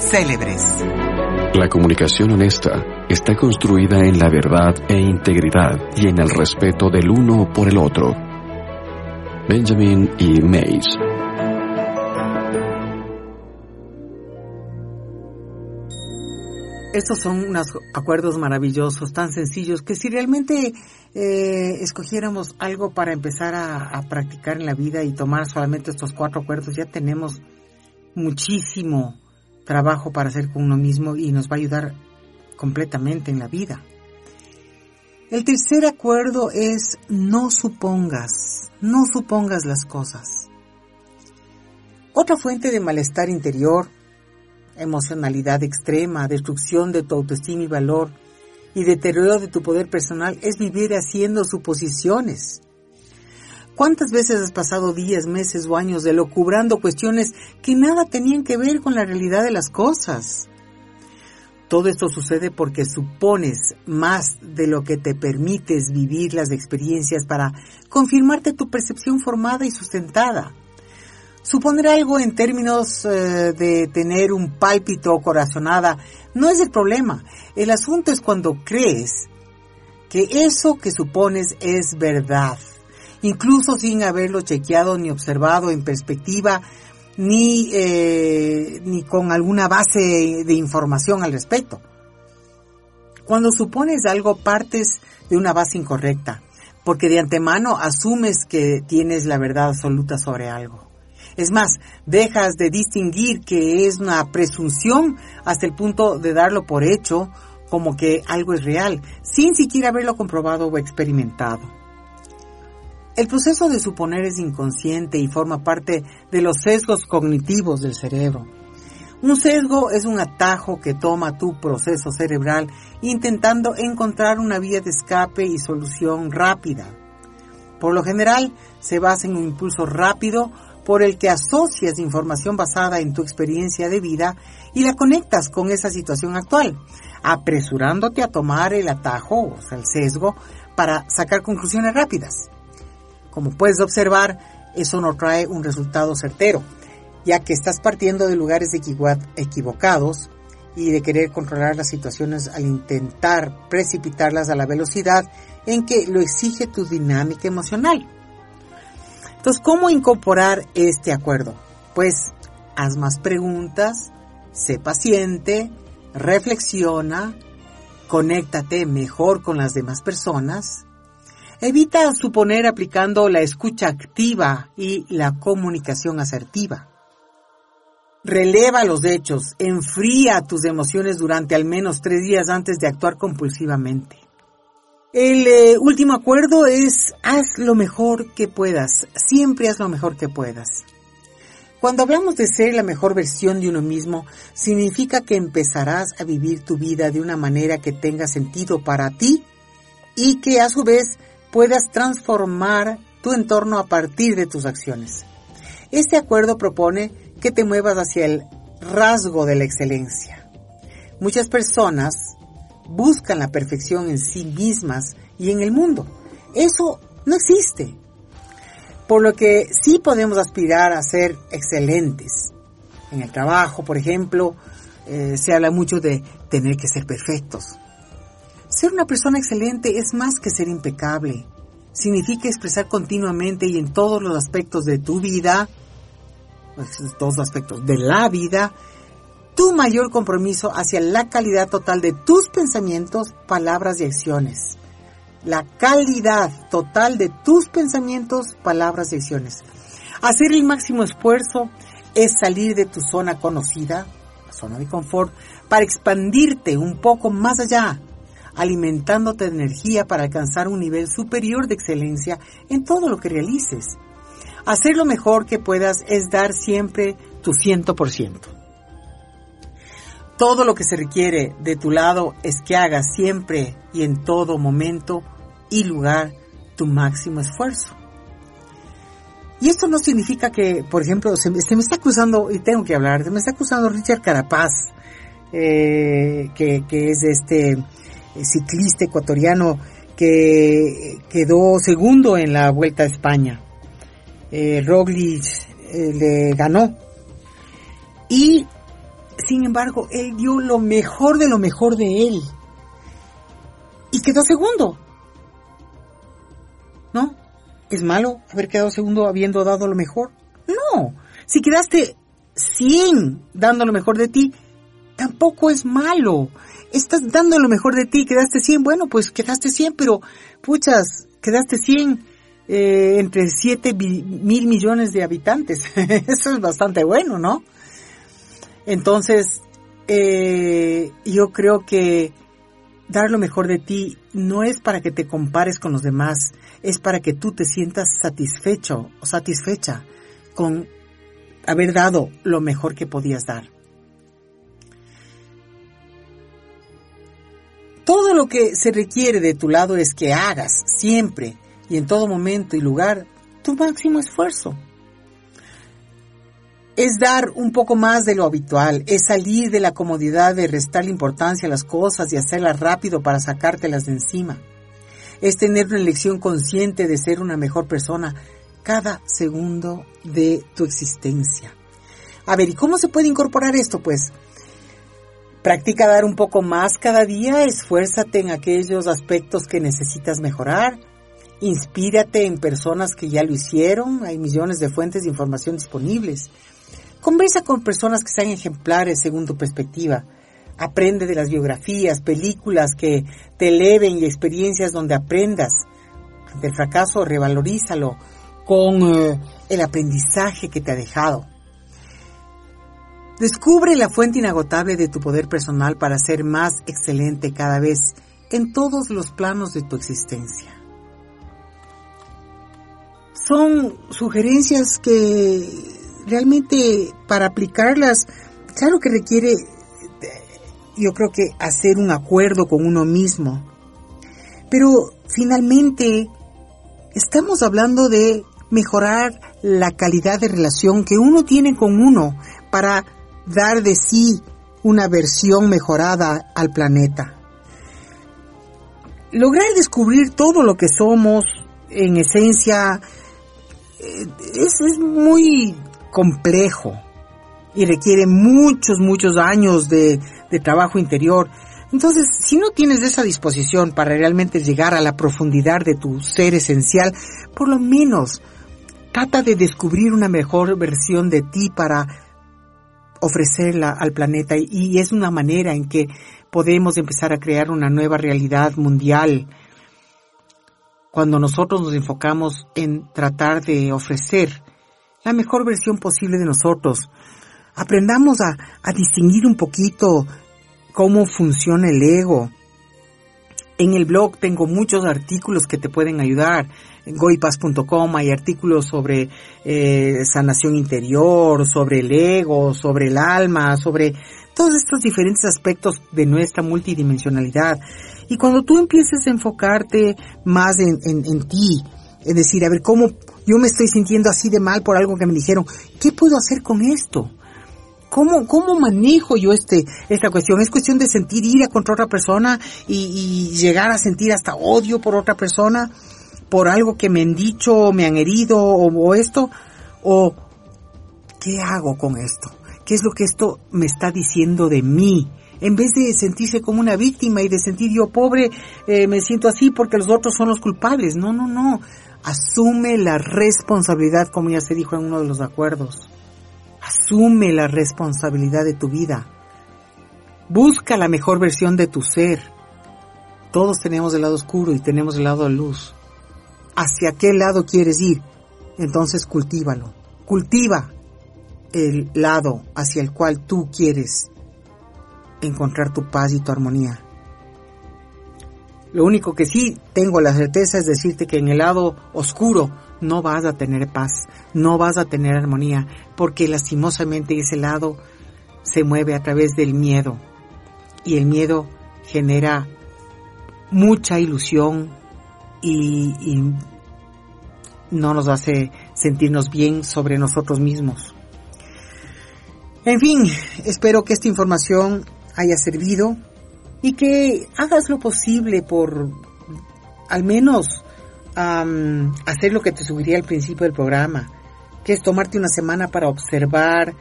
Célebres. La comunicación honesta está construida en la verdad e integridad y en el respeto del uno por el otro. Benjamin E. Mays. Estos son unos acuerdos maravillosos, tan sencillos, que si realmente eh, escogiéramos algo para empezar a, a practicar en la vida y tomar solamente estos cuatro acuerdos, ya tenemos muchísimo trabajo para hacer con uno mismo y nos va a ayudar completamente en la vida. El tercer acuerdo es no supongas, no supongas las cosas. Otra fuente de malestar interior, emocionalidad extrema, destrucción de tu autoestima y valor y deterioro de tu poder personal es vivir haciendo suposiciones. ¿Cuántas veces has pasado días, meses o años delocubrando cuestiones que nada tenían que ver con la realidad de las cosas? Todo esto sucede porque supones más de lo que te permites vivir las experiencias para confirmarte tu percepción formada y sustentada. Suponer algo en términos eh, de tener un pálpito o corazonada no es el problema. El asunto es cuando crees que eso que supones es verdad, incluso sin haberlo chequeado ni observado en perspectiva ni, eh, ni con alguna base de información al respecto. Cuando supones algo partes de una base incorrecta, porque de antemano asumes que tienes la verdad absoluta sobre algo. Es más, dejas de distinguir que es una presunción hasta el punto de darlo por hecho como que algo es real, sin siquiera haberlo comprobado o experimentado. El proceso de suponer es inconsciente y forma parte de los sesgos cognitivos del cerebro. Un sesgo es un atajo que toma tu proceso cerebral intentando encontrar una vía de escape y solución rápida. Por lo general, se basa en un impulso rápido por el que asocias información basada en tu experiencia de vida y la conectas con esa situación actual, apresurándote a tomar el atajo, o sea, el sesgo, para sacar conclusiones rápidas. Como puedes observar, eso no trae un resultado certero, ya que estás partiendo de lugares equivocados y de querer controlar las situaciones al intentar precipitarlas a la velocidad en que lo exige tu dinámica emocional. Entonces, ¿cómo incorporar este acuerdo? Pues haz más preguntas, sé paciente, reflexiona, conéctate mejor con las demás personas, Evita suponer aplicando la escucha activa y la comunicación asertiva. Releva los hechos, enfría tus emociones durante al menos tres días antes de actuar compulsivamente. El eh, último acuerdo es haz lo mejor que puedas, siempre haz lo mejor que puedas. Cuando hablamos de ser la mejor versión de uno mismo, significa que empezarás a vivir tu vida de una manera que tenga sentido para ti y que a su vez puedas transformar tu entorno a partir de tus acciones. Este acuerdo propone que te muevas hacia el rasgo de la excelencia. Muchas personas buscan la perfección en sí mismas y en el mundo. Eso no existe. Por lo que sí podemos aspirar a ser excelentes. En el trabajo, por ejemplo, eh, se habla mucho de tener que ser perfectos. Ser una persona excelente es más que ser impecable. Significa expresar continuamente y en todos los aspectos de tu vida, pues, todos los aspectos de la vida, tu mayor compromiso hacia la calidad total de tus pensamientos, palabras y acciones. La calidad total de tus pensamientos, palabras y acciones. Hacer el máximo esfuerzo es salir de tu zona conocida, la zona de confort, para expandirte un poco más allá, alimentándote de energía para alcanzar un nivel superior de excelencia en todo lo que realices. Hacer lo mejor que puedas es dar siempre tu ciento por ciento. Todo lo que se requiere de tu lado es que hagas siempre y en todo momento y lugar tu máximo esfuerzo. Y esto no significa que, por ejemplo, se me, está acusando, y tengo que hablar, se me está acusando Richard Carapaz, eh, que, que, es este ciclista ecuatoriano que quedó segundo en la Vuelta a España. Eh, Roglic eh, le ganó. Y, sin embargo, él dio lo mejor de lo mejor de él. Y quedó segundo. ¿No? ¿Es malo haber quedado segundo habiendo dado lo mejor? No. Si quedaste 100 dando lo mejor de ti, tampoco es malo estás dando lo mejor de ti, quedaste 100, bueno, pues quedaste 100, pero puchas, quedaste 100 eh, entre 7 mil millones de habitantes. Eso es bastante bueno, ¿no? Entonces, eh, yo creo que dar lo mejor de ti no es para que te compares con los demás, es para que tú te sientas satisfecho o satisfecha con haber dado lo mejor que podías dar. Todo lo que se requiere de tu lado es que hagas siempre y en todo momento y lugar tu máximo esfuerzo. Es dar un poco más de lo habitual, es salir de la comodidad de restarle importancia a las cosas y hacerlas rápido para sacártelas de encima. Es tener una elección consciente de ser una mejor persona cada segundo de tu existencia. A ver, ¿y cómo se puede incorporar esto? Pues practica dar un poco más cada día, esfuérzate en aquellos aspectos que necesitas mejorar, inspírate en personas que ya lo hicieron, hay millones de fuentes de información disponibles. Conversa con personas que sean ejemplares según tu perspectiva. Aprende de las biografías, películas que te eleven y experiencias donde aprendas. Ante el fracaso, revalorízalo con eh, el aprendizaje que te ha dejado. Descubre la fuente inagotable de tu poder personal para ser más excelente cada vez en todos los planos de tu existencia. Son sugerencias que realmente para aplicarlas, claro que requiere, yo creo que hacer un acuerdo con uno mismo. Pero finalmente estamos hablando de mejorar la calidad de relación que uno tiene con uno para dar de sí una versión mejorada al planeta. Lograr descubrir todo lo que somos, en esencia, eh, es, muy complejo y requiere muchos, muchos años de, de trabajo interior. Entonces, si no tienes esa disposición para realmente llegar a la profundidad de tu ser esencial, por lo menos trata de descubrir una mejor versión de ti para ofrecerla al planeta y es una manera en que podemos empezar a crear una nueva realidad mundial cuando nosotros nos enfocamos en tratar de ofrecer la mejor versión posible de nosotros. Aprendamos a, a distinguir un poquito cómo funciona el ego. En el blog tengo muchos artículos que te pueden ayudar goipas.com hay artículos sobre eh, sanación interior, sobre el ego, sobre el alma, sobre todos estos diferentes aspectos de nuestra multidimensionalidad. Y cuando tú empieces a enfocarte más en, en ti, es decir, a ver cómo yo me estoy sintiendo así de mal por algo que me dijeron, ¿qué puedo hacer con esto? ¿Cómo, ¿Cómo manejo yo este, esta cuestión? ¿Es cuestión de sentir ira contra otra persona y, y llegar a sentir hasta odio por otra persona? por algo que me han dicho, me han herido o, esto, o ¿qué hago con esto? ¿Qué es lo que esto me está diciendo de mí? En vez de sentirse como una víctima y de sentir yo pobre, eh, me siento así porque los otros son los culpables. No, no, no. Asume la responsabilidad, como ya se dijo en uno de los acuerdos. Asume la responsabilidad de tu vida. Busca la mejor versión de tu ser. Todos tenemos el lado oscuro y tenemos el lado de luz hacia qué lado quieres ir, entonces cultívalo. Cultiva el lado hacia el cual tú quieres encontrar tu paz y tu armonía. Lo único que sí tengo la certeza es decirte que en el lado oscuro no vas a tener paz, no vas a tener armonía, porque lastimosamente ese lado se mueve a través del miedo y el miedo genera mucha ilusión, y, no nos hace sentirnos bien sobre nosotros mismos. En fin, espero que esta información haya servido y que hagas lo posible por al menos hacer lo que te sugería al principio del programa, que es tomarte una semana para observar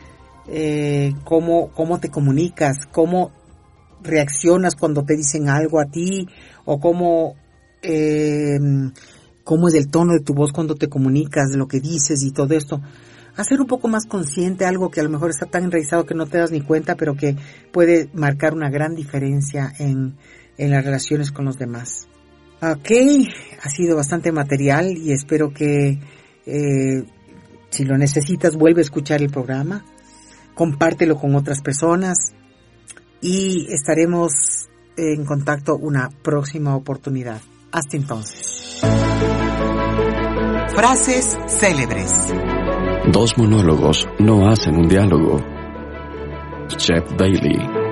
eh, cómo, cómo te comunicas, cómo reaccionas cuando te dicen algo a ti o cómo eh, cómo es el tono de tu voz cuando te comunicas, lo que dices y todo esto. Hacer un poco más consciente algo que a lo mejor está tan enraizado que no te das ni cuenta, pero que puede marcar una gran diferencia en, en las relaciones con los demás. Ok, ha sido bastante material y espero que eh, si lo necesitas vuelve a escuchar el programa, compártelo con otras personas y estaremos en contacto una próxima oportunidad. Hasta entonces. Frases célebres. Dos monólogos no hacen un diálogo. Chef Bailey.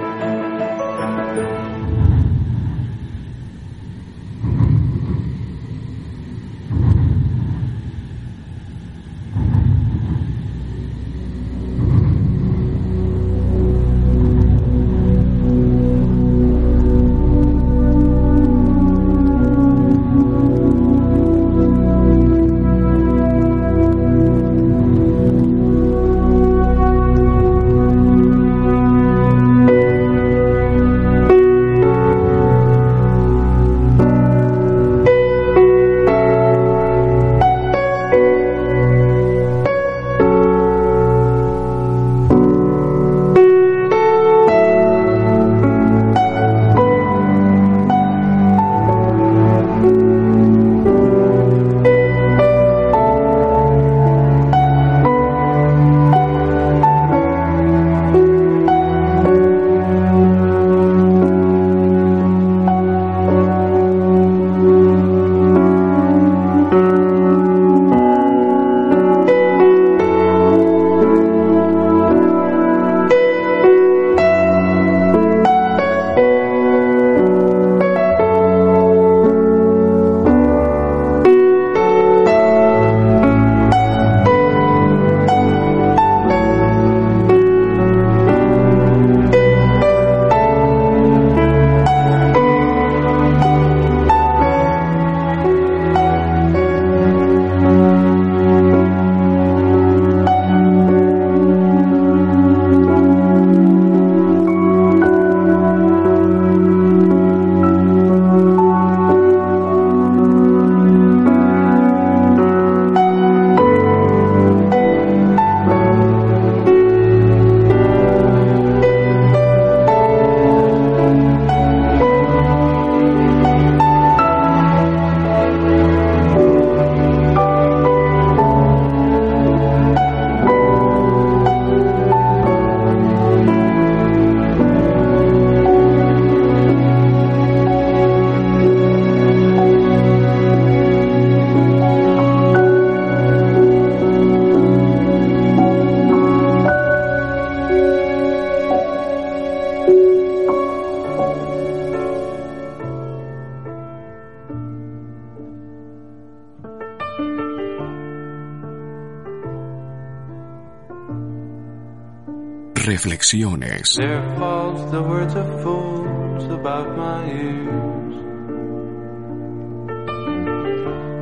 Reflexiones. There falls the words of fools about my ears.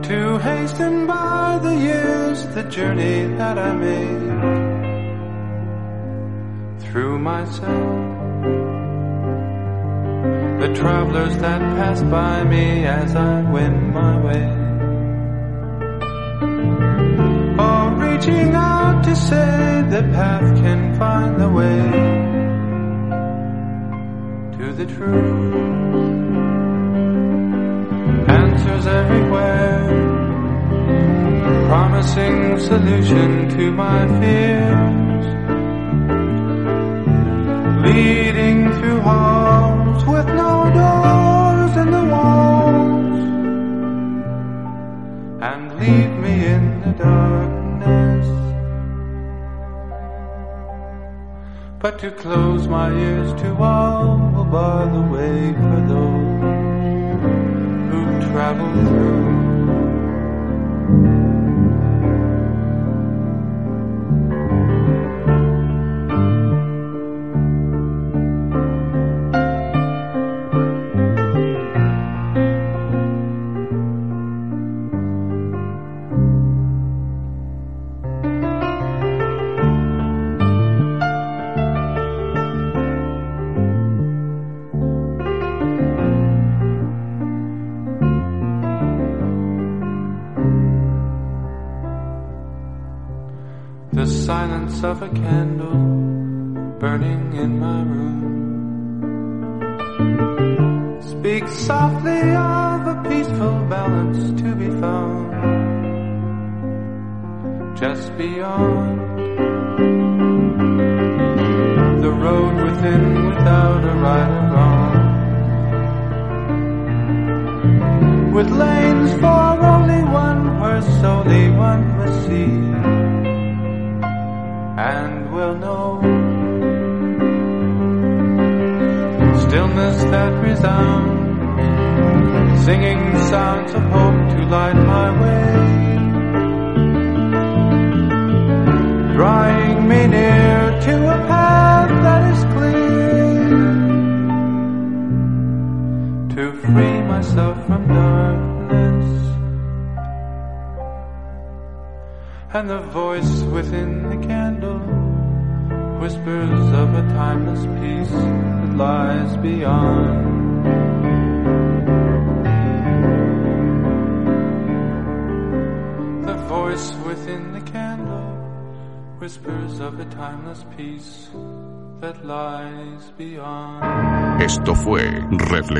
To hasten by the years the journey that I made through myself. The travelers that pass by me as I wend my way. Truth. Answers everywhere, promising solution to my fears. Leading through halls with no doors in the walls, and leave me in the darkness. But to close my ears to all will bar the way for those who travel through.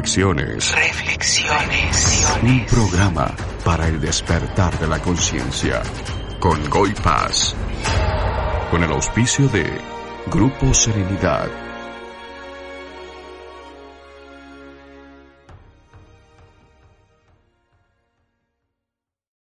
Reflexiones. Reflexiones. Un programa para el despertar de la conciencia. Con Goy Paz. Con el auspicio de Grupo Serenidad.